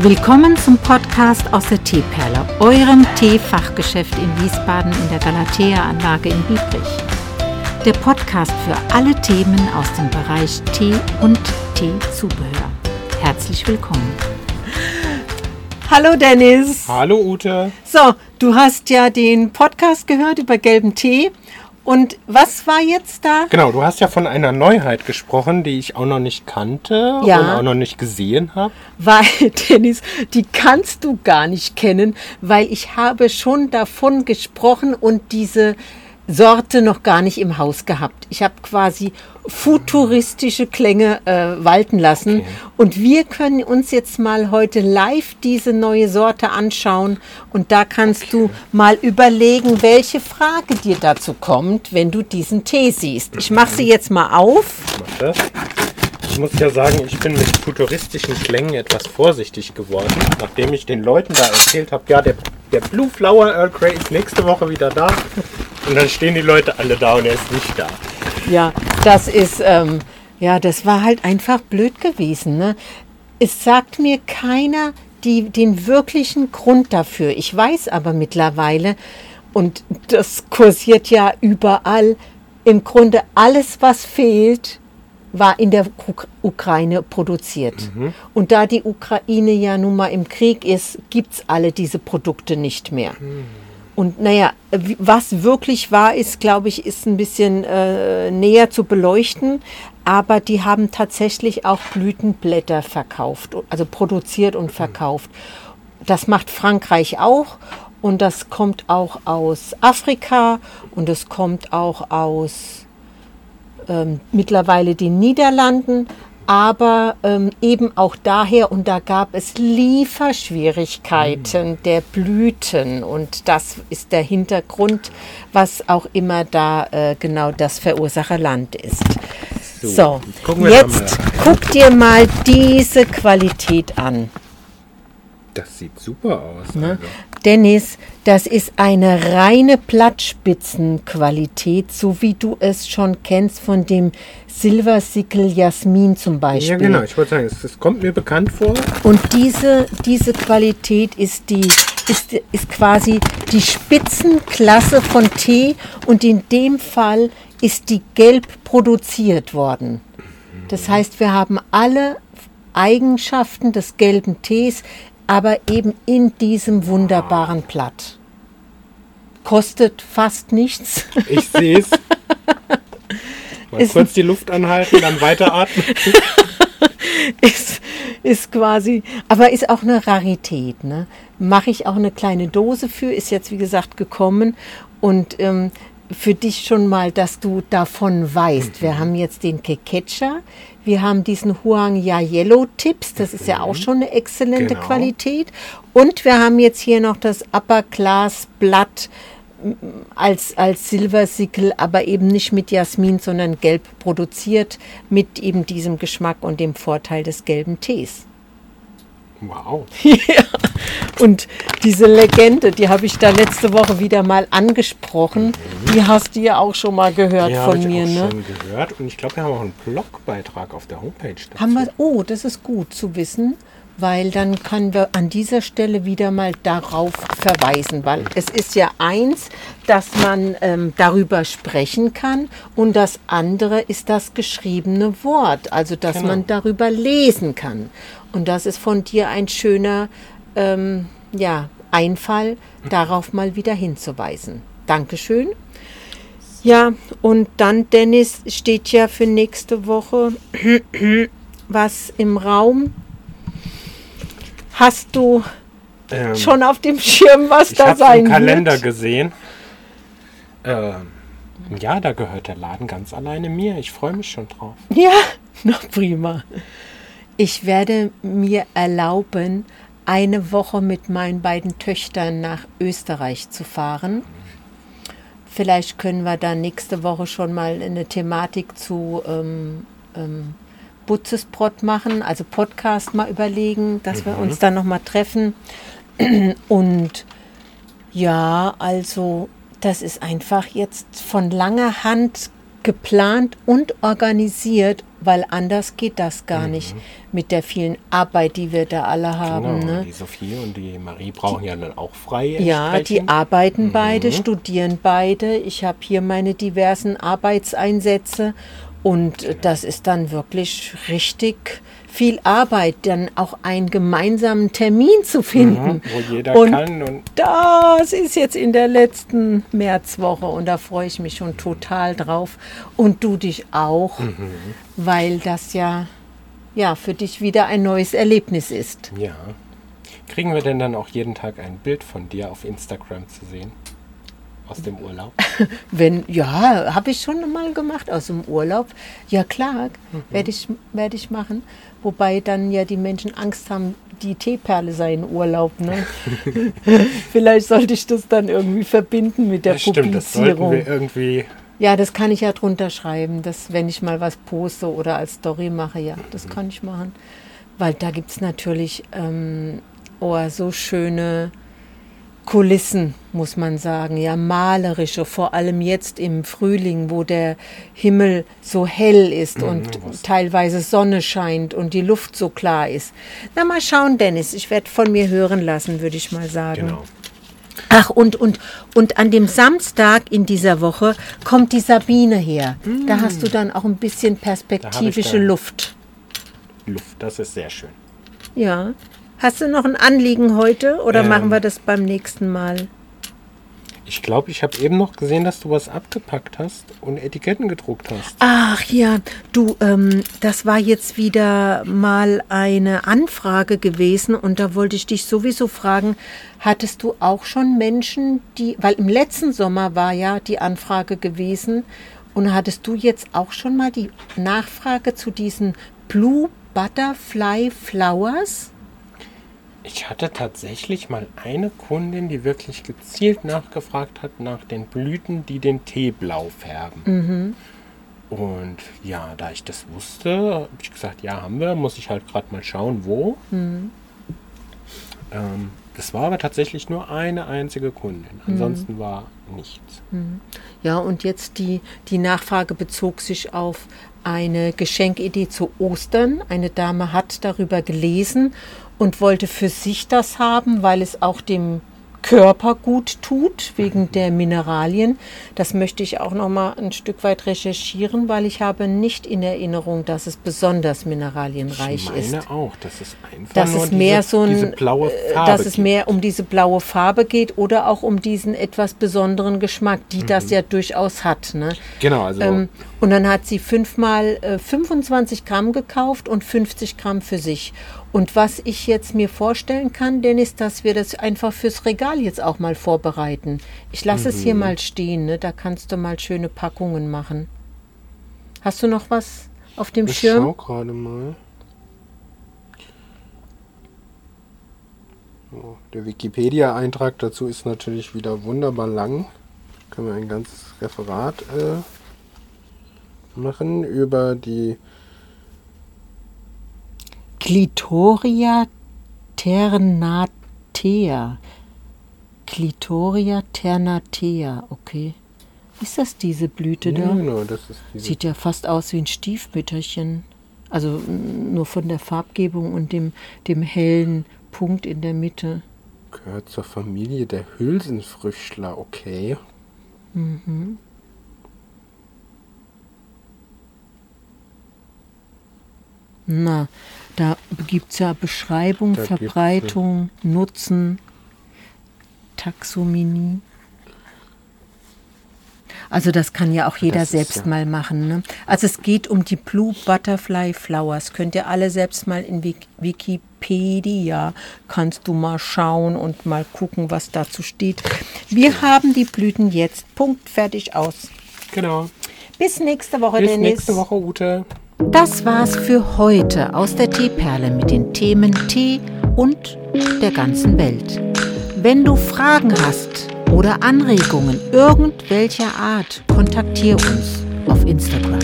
Willkommen zum Podcast aus der Teeperle, eurem Teefachgeschäft in Wiesbaden in der Galatea-Anlage in Biebrich. Der Podcast für alle Themen aus dem Bereich Tee und Teezubehör. Herzlich willkommen. Hallo Dennis. Hallo Ute. So, du hast ja den Podcast gehört über gelben Tee und was war jetzt da? Genau, du hast ja von einer Neuheit gesprochen, die ich auch noch nicht kannte Ja. und auch noch nicht gesehen habe. Weil, Dennis, die kannst du gar nicht kennen, weil ich habe schon davon gesprochen und diese Sorte noch gar nicht im Haus gehabt. Ich habe quasi futuristische Klänge äh, walten lassen Okay. und wir können uns jetzt mal heute live diese neue Sorte anschauen und da kannst du mal überlegen, welche Frage dir dazu kommt, wenn du diesen Tee siehst. Ich mache sie jetzt mal auf. Ich muss ja sagen, ich bin mit futuristischen Klängen etwas vorsichtig geworden, nachdem ich den Leuten da erzählt habe, ja, der, der Blue Flower Earl Grey ist nächste Woche wieder da. Und dann stehen die Leute alle da und er ist nicht da. Ja, das ist, ähm, ja, das war halt einfach blöd gewesen. Ne? Es sagt mir keiner die, den wirklichen Grund dafür. Ich weiß aber mittlerweile, und das kursiert ja überall, im Grunde alles, was fehlt, war in der Uk Ukraine produziert. Und da die Ukraine ja nun mal im Krieg ist, gibt es alle diese Produkte nicht mehr. Und naja, was wirklich wahr ist, glaube ich, ist ein bisschen äh, näher zu beleuchten. Aber die haben tatsächlich auch Blütenblätter verkauft, also produziert und verkauft. Das macht Frankreich auch. Und das kommt auch aus Afrika und es kommt auch aus ähm, mittlerweile den Niederlanden, aber ähm, eben auch daher, und da gab es Lieferschwierigkeiten der Blüten und das ist der Hintergrund, was auch immer da äh, genau das Verursacherland ist. So, So, jetzt guck dir mal diese Qualität an. Das sieht super aus. Ne? Dennis, das ist eine reine Blattspitzenqualität, so wie du es schon kennst von dem Silversickel Jasmin zum Beispiel. Ja, genau. Ich wollte sagen, es, es kommt mir bekannt vor. Und diese, diese Qualität ist, die, ist, ist quasi die Spitzenklasse von Tee und in dem Fall ist die gelb produziert worden. Das heißt, wir haben alle Eigenschaften des gelben Tees, aber eben in diesem wunderbaren Blatt. Kostet fast nichts. Ich sehe es. Mal kurz die Luft anhalten, dann weiteratmen. ist, ist quasi, aber ist auch eine Rarität. Ne? Mache ich auch eine kleine Dose für, ist jetzt wie gesagt gekommen und ähm, für dich schon mal, dass du davon weißt. Wir haben jetzt den Keketscha, wir haben diesen Huang Ya Yellow Tips, das ist ja auch schon eine exzellente Genau. Qualität. Und wir haben jetzt hier noch das Upper Class Blatt als, als Silversickel, aber eben nicht mit Jasmin, sondern gelb produziert, mit eben diesem Geschmack und dem Vorteil des gelben Tees. Wow. Und diese Legende, die habe ich da letzte Woche wieder mal angesprochen, die hast du ja auch schon mal gehört Ja, habe von ich mir, auch ne? schon gehört. Und ich glaube, wir haben auch einen Blogbeitrag auf der Homepage dazu. Haben wir, oh, das ist gut zu wissen, weil dann können wir an dieser Stelle wieder mal darauf verweisen, weil es ist ja eins, dass man ähm, darüber sprechen kann und das andere ist das geschriebene Wort, also dass Genau. man darüber lesen kann. Und das ist von dir ein schöner ähm, ja, Einfall, darauf mal wieder hinzuweisen. Dankeschön. Ja, und dann, Dennis, steht ja für nächste Woche was im Raum. Hast du Ähm, schon auf dem Schirm, was ich da habe sein im Kalender wird? gesehen. Ähm, ja, da gehört der Laden ganz alleine mir. Ich freue mich schon drauf. Ja, na prima. Ich werde mir erlauben, eine Woche mit meinen beiden Töchtern nach Österreich zu fahren. Vielleicht können wir da nächste Woche schon mal eine Thematik zu ähm, ähm, Butzesbrot machen, also Podcast mal überlegen, dass wir uns dann nochmal treffen. Und ja, also das ist einfach jetzt von langer Hand geplant und organisiert, weil anders geht das gar nicht mit der vielen Arbeit, die wir da alle haben. Genau, Ne? die Sophie und die Marie brauchen ja dann auch frei. Ja, die arbeiten beide, studieren beide. Ich habe hier meine diversen Arbeitseinsätze und das ist dann wirklich richtig viel Arbeit, dann auch einen gemeinsamen Termin zu finden. Mhm, wo jeder und kann und das ist jetzt in der letzten Märzwoche und da freue ich mich schon total drauf. Und du dich auch, Mhm. weil das ja, ja für dich wieder ein neues Erlebnis ist. ja. Kriegen wir denn dann auch jeden Tag ein Bild von dir auf Instagram zu sehen? Aus dem Urlaub? Wenn, ja, habe ich schon mal gemacht aus dem Urlaub. Ja klar, werde ich, werd ich machen. Wobei dann ja die Menschen Angst haben, die Teeperle sei in Urlaub. Ne? Vielleicht sollte ich das dann irgendwie verbinden mit der Das stimmt, das sollten Publizierung. wir irgendwie. Ja, das kann ich ja drunter schreiben, dass wenn ich mal was poste oder als Story mache, ja, das kann ich machen. Weil da gibt es natürlich ähm, oh, so schöne Kulissen, muss man sagen, ja, malerische, vor allem jetzt im Frühling, wo der Himmel so hell ist und was- teilweise Sonne scheint und die Luft so klar ist. Na, mal schauen, Dennis, ich werde von mir hören lassen, würde ich mal sagen. Genau. Ach, und, und, und an dem Samstag in dieser Woche kommt die Sabine her. Da hast du dann auch ein bisschen perspektivische Luft. Luft, das ist sehr schön. Ja. Hast du noch ein Anliegen heute oder Ähm. machen wir das beim nächsten Mal? Ich glaube, ich habe eben noch gesehen, dass du was abgepackt hast und Etiketten gedruckt hast. Ach ja, du, ähm, das war jetzt wieder mal eine Anfrage gewesen und da wollte ich dich sowieso fragen, hattest du auch schon Menschen, die, weil im letzten Sommer war ja die Anfrage gewesen und hattest du jetzt auch schon mal die Nachfrage zu diesen Blue Butterfly Flowers? Ich hatte tatsächlich mal eine Kundin, die wirklich gezielt nachgefragt hat nach den Blüten, die den Tee blau färben. Mhm. Und ja, da ich das wusste, habe ich gesagt, ja, haben wir. Muss ich halt gerade mal schauen, wo. Mhm. Ähm, das war aber tatsächlich nur eine einzige Kundin. Mhm. Ansonsten war nichts. Ja, und jetzt die, die Nachfrage bezog sich auf eine Geschenkidee zu Ostern. Eine Dame hat darüber gelesen und wollte für sich das haben, weil es auch dem Körper gut tut, wegen der Mineralien. Das möchte ich auch noch mal ein Stück weit recherchieren, weil ich habe nicht in Erinnerung, dass es besonders mineralienreich ich meine ist. auch, dass es einfach Dass nur es mehr diese, so ein, diese blaue äh, Farbe dass es gibt. mehr um diese blaue Farbe geht oder auch um diesen etwas besonderen Geschmack, die Mhm. das ja durchaus hat. Ne? Genau, also Ähm, und dann hat sie fünfmal äh, 25 Gramm gekauft und 50 Gramm für sich. Und was ich jetzt mir vorstellen kann, Dennis, dass wir das einfach fürs Regal jetzt auch mal vorbereiten. Ich lasse es hier Mhm. mal stehen, ne? da kannst du mal schöne Packungen machen. Hast du noch was auf dem ich Schirm? schau gerade mal. So, der Wikipedia-Eintrag dazu ist natürlich wieder wunderbar lang. Können wir ein ganzes Referat äh, machen über die Clitoria ternatea. Clitoria ternatea, okay. Ist das diese Blüte Ja, da? genau, das ist diese Sieht ja fast aus wie ein Stiefmütterchen. Also mm, nur von der Farbgebung und dem, dem hellen Punkt in der Mitte. gehört zur Familie der Hülsenfrüchtler, okay. Na, da gibt es ja Beschreibung, Da gibt's, Verbreitung, Nutzen, Taxonomie. Also das kann ja auch jeder Das ist selbst ja- mal machen. Ne? Also es geht um die Blue Butterfly Flowers. Könnt ihr alle selbst mal in Wik- Wikipedia, kannst du mal schauen und mal gucken, was dazu steht. Wir haben die Blüten jetzt. Punkt, fertig, aus. Genau. Bis nächste Woche, Bis Dennis. nächste Woche, Ute. Das war's für heute aus der Teeperle mit den Themen Tee und der ganzen Welt. Wenn du Fragen hast oder Anregungen irgendwelcher Art, kontaktiere uns auf Instagram.